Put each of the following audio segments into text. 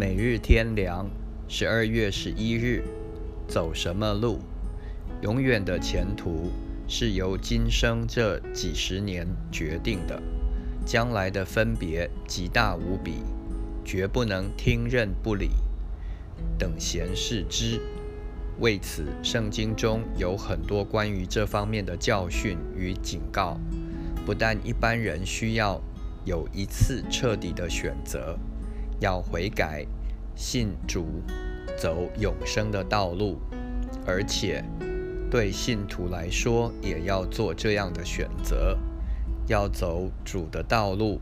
每日天凉，十二月十一日，走什么路？永远的前途是由今生这几十年决定的，将来的分别极大无比，绝不能听任不理，等闲视之。为此，圣经中有很多关于这方面的教训与警告。不但一般人需要有一次彻底的选择。要悔改，信主，走永生的道路，而且对信徒来说，也要做这样的选择，要走主的道路，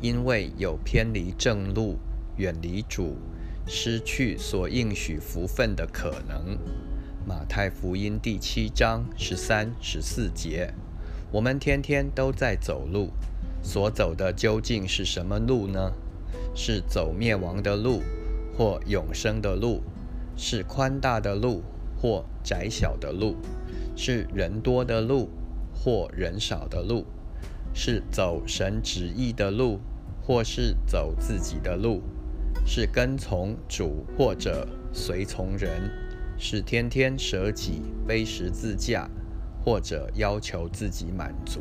因为有偏离正路、远离主、失去所应许福分的可能。马太福音第七章十三、十四节，我们天天都在走路，所走的究竟是什么路呢？是走灭亡的路，或永生的路；是宽大的路，或窄小的路；是人多的路，或人少的路；是走神旨意的路，或是走自己的路；是跟从主，或者随从人；是天天舍己背十字架，或者要求自己满足，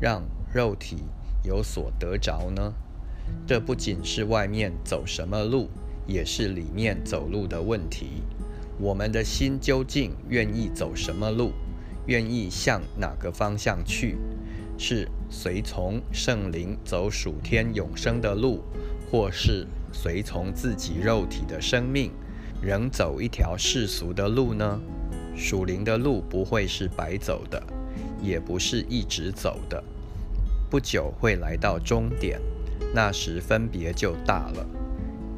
让肉体有所得着呢？这不仅是外面走什么路，也是里面走路的问题。我们的心究竟愿意走什么路？愿意向哪个方向去？是随从圣灵走属天永生的路，或是随从自己肉体的生命，仍走一条世俗的路呢？属灵的路不会是白走的，也不是一直走的，不久会来到终点。那时分别就大了，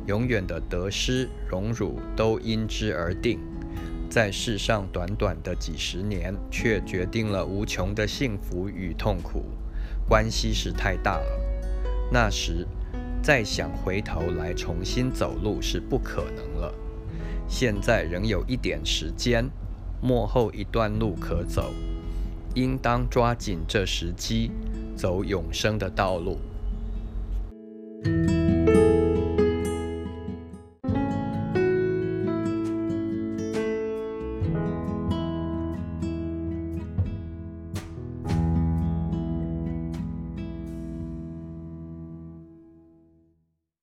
永远的得失荣辱都因之而定。在世上短短的几十年，却决定了无穷的幸福与痛苦，关系是太大了。那时再想回头来重新走路是不可能了。现在仍有一点时间，幕后一段路可走，应当抓紧这时机，走永生的道路。Thank you